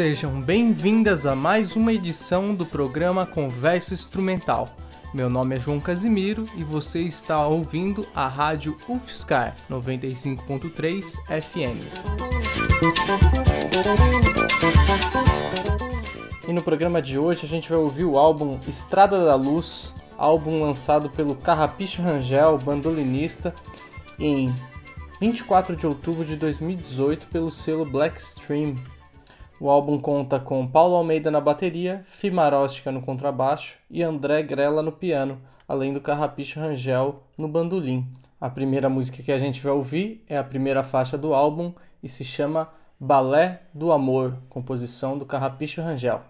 sejam bem-vindas a mais uma edição do programa Conversa Instrumental. Meu nome é João Casimiro e você está ouvindo a rádio UFSCar 95.3 FM. E no programa de hoje a gente vai ouvir o álbum Estrada da Luz, álbum lançado pelo Carrapicho Rangel, bandolinista, em 24 de outubro de 2018 pelo selo Blackstream. O álbum conta com Paulo Almeida na bateria, Fimaróstica no contrabaixo e André Grella no piano, além do Carrapicho Rangel no bandolim. A primeira música que a gente vai ouvir é a primeira faixa do álbum e se chama Balé do Amor, composição do Carrapicho Rangel.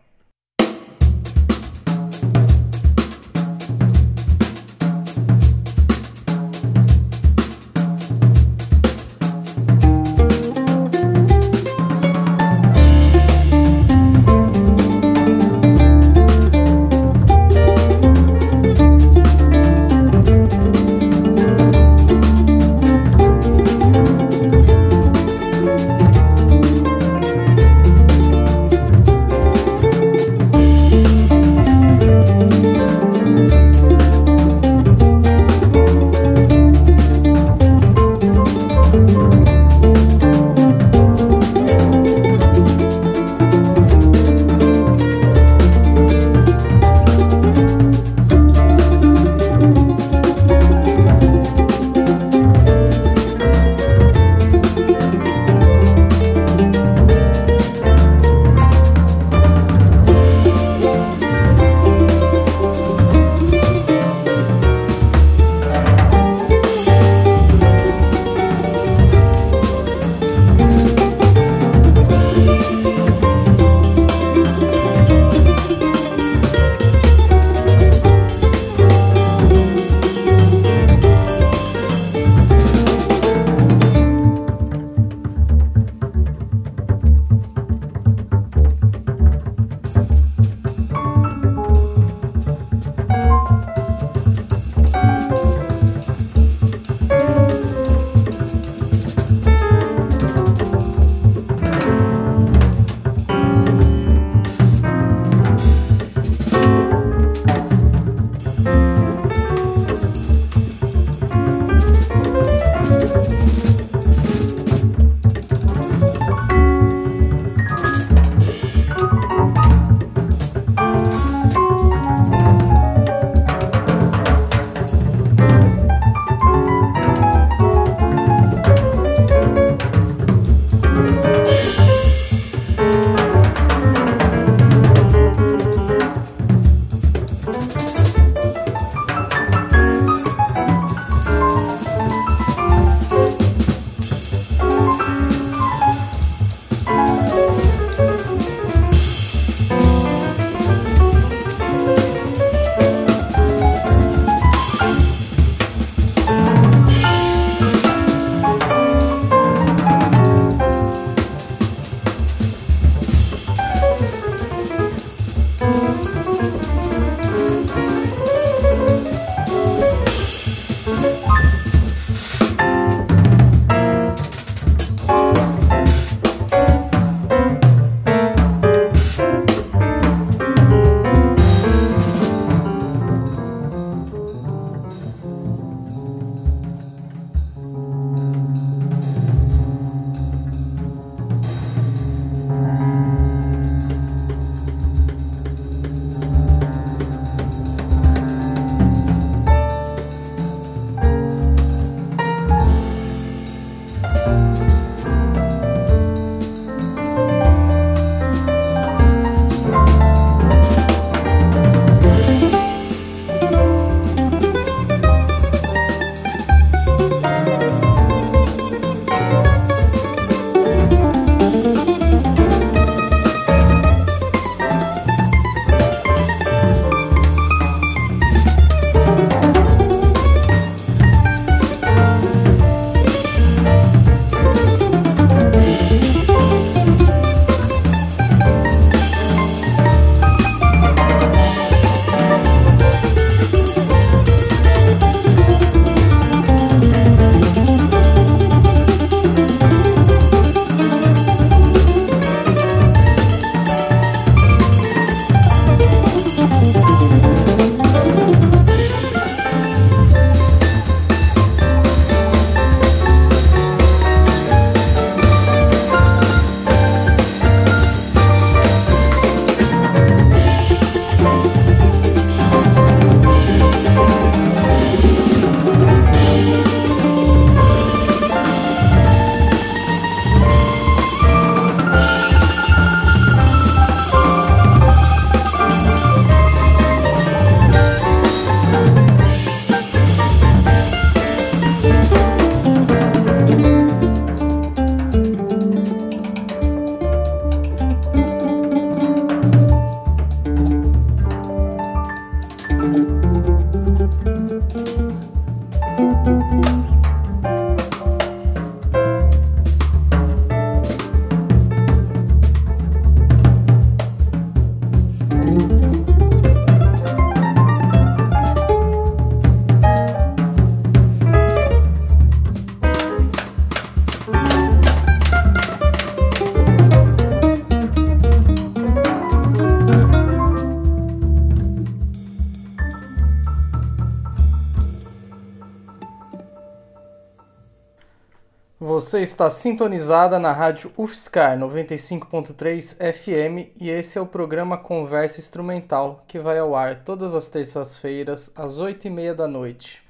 Você está sintonizada na rádio UFSCar 95.3 FM e esse é o programa Conversa Instrumental que vai ao ar todas as terças-feiras às 8h30 da noite.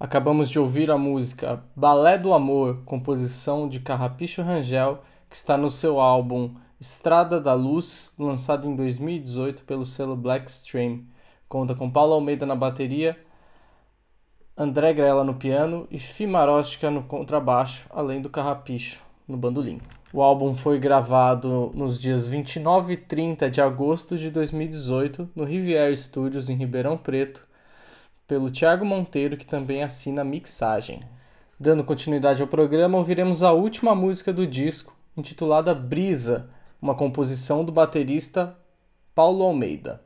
Acabamos de ouvir a música Balé do Amor, composição de Carrapicho Rangel, que está no seu álbum Estrada da Luz, lançado em 2018 pelo selo Blackstream. Conta com Paulo Almeida na bateria, André Grella no piano e Fimaróstica no contrabaixo, além do Carrapicho no bandolim. O álbum foi gravado nos dias 29 e 30 de agosto de 2018 no Riviera Studios em Ribeirão Preto, pelo Thiago Monteiro, que também assina a mixagem. Dando continuidade ao programa, ouviremos a última música do disco, intitulada Brisa, uma composição do baterista Paulo Almeida.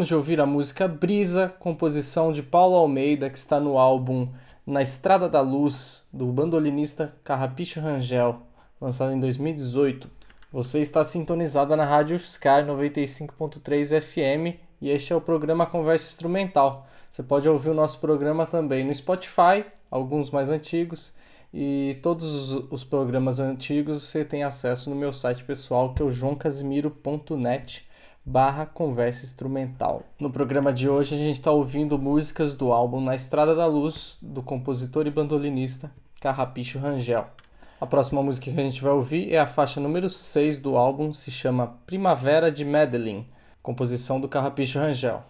Acabamos de ouvir a música Brisa, composição de Paulo Almeida, que está no álbum Na Estrada da Luz, do bandolinista Carrapicho Rangel, lançado em 2018. Você está sintonizada na Rádio Sky 95.3 FM e este é o programa Conversa Instrumental. Você pode ouvir o nosso programa também no Spotify, alguns mais antigos, e todos os programas antigos você tem acesso no meu site pessoal que é o joãocasimiro.net barra conversa instrumental. No programa de hoje a gente está ouvindo músicas do álbum Na Estrada da Luz, do compositor e bandolinista Carrapicho Rangel. A próxima música que a gente vai ouvir é a faixa número 6 do álbum, se chama Primavera de Medellín, composição do Carrapicho Rangel.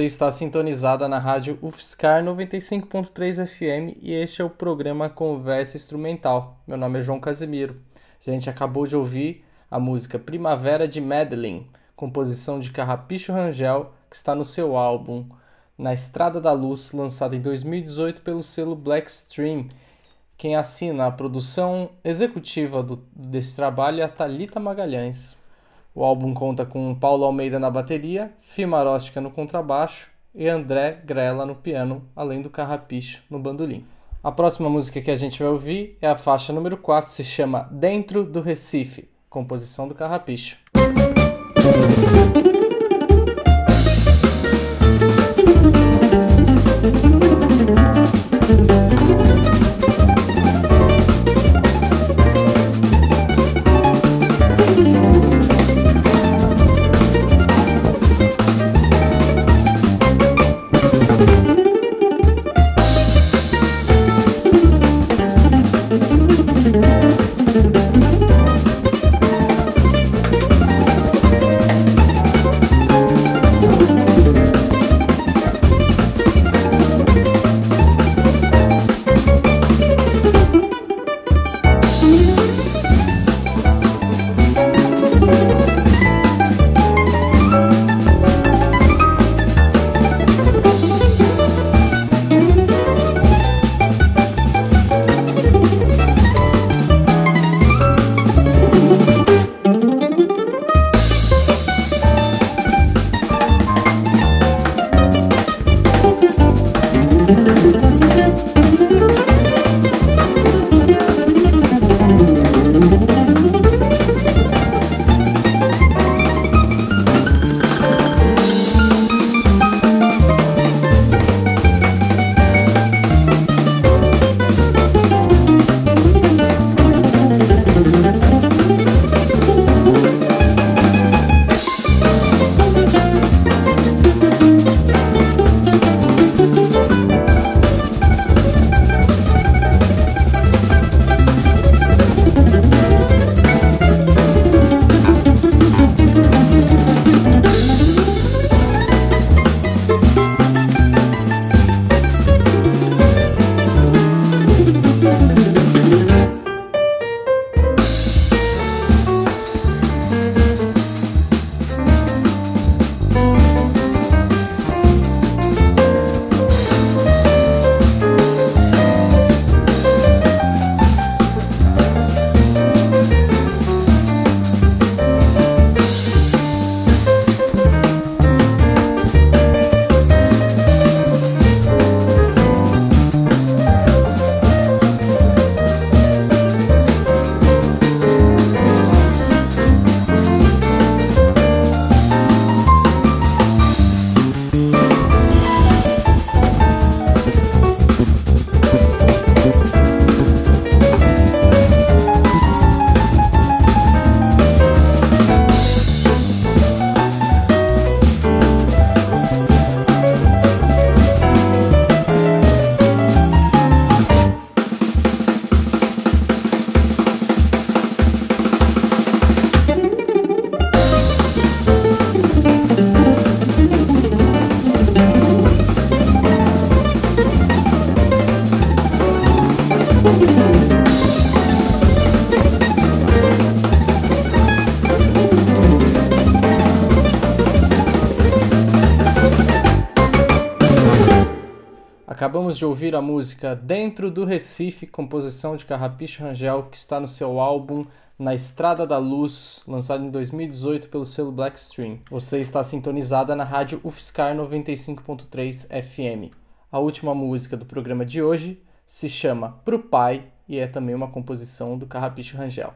Você está sintonizada na rádio UFSCar 95.3 FM e este é o programa Conversa Instrumental. Meu nome é João Casimiro. A gente acabou de ouvir a música Primavera de Madeline, composição de Carrapicho Rangel, que está no seu álbum Na Estrada da Luz, lançado em 2018 pelo selo Blackstream. Quem assina a produção executiva do, desse trabalho é a Thalita Magalhães. O álbum conta com Paulo Almeida na bateria, Fimaróstica no contrabaixo e André Grella no piano, além do Carrapicho no bandolim. A próxima música que a gente vai ouvir é a faixa número 4, se chama Dentro do Recife, composição do Carrapicho. Acabamos de ouvir a música Dentro do Recife, composição de Carrapicho Rangel, que está no seu álbum Na Estrada da Luz, lançado em 2018 pelo selo Blackstream. Você está sintonizada na rádio UFSCar 95.3 FM. A última música do programa de hoje se chama Pro Pai e é também uma composição do Carrapicho Rangel.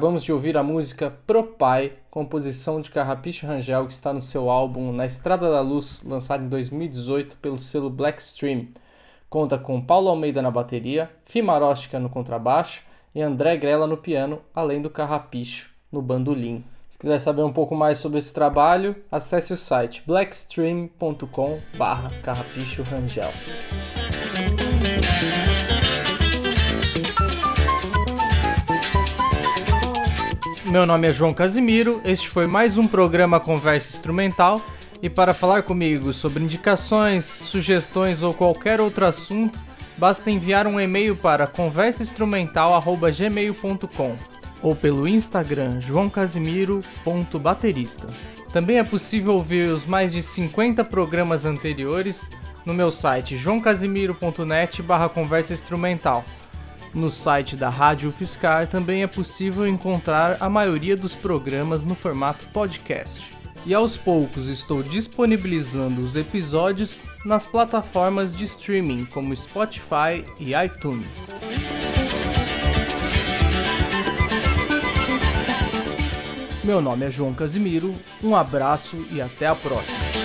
Acabamos de ouvir a música Pro Pai, composição de Carrapicho Rangel, que está no seu álbum Na Estrada da Luz, lançado em 2018 pelo selo Blackstream. Conta com Paulo Almeida na bateria, Fimaróstica no contrabaixo e André Grella no piano, além do Carrapicho no bandolim. Se quiser saber um pouco mais sobre esse trabalho, acesse o site blackstream.com/carrapicho Meu nome é João Casimiro, este foi mais um programa Conversa Instrumental. E para falar comigo sobre indicações, sugestões ou qualquer outro assunto, basta enviar um e-mail para conversainstrumental@gmail.com ou pelo Instagram joãocasimiro.baterista. Também é possível ouvir os mais de 50 programas anteriores no meu site joãocasimiro.net/conversa instrumental. No site da Rádio Fiscar também é possível encontrar a maioria dos programas no formato podcast. E aos poucos estou disponibilizando os episódios nas plataformas de streaming como Spotify e iTunes. Meu nome é João Casimiro, um abraço e até a próxima.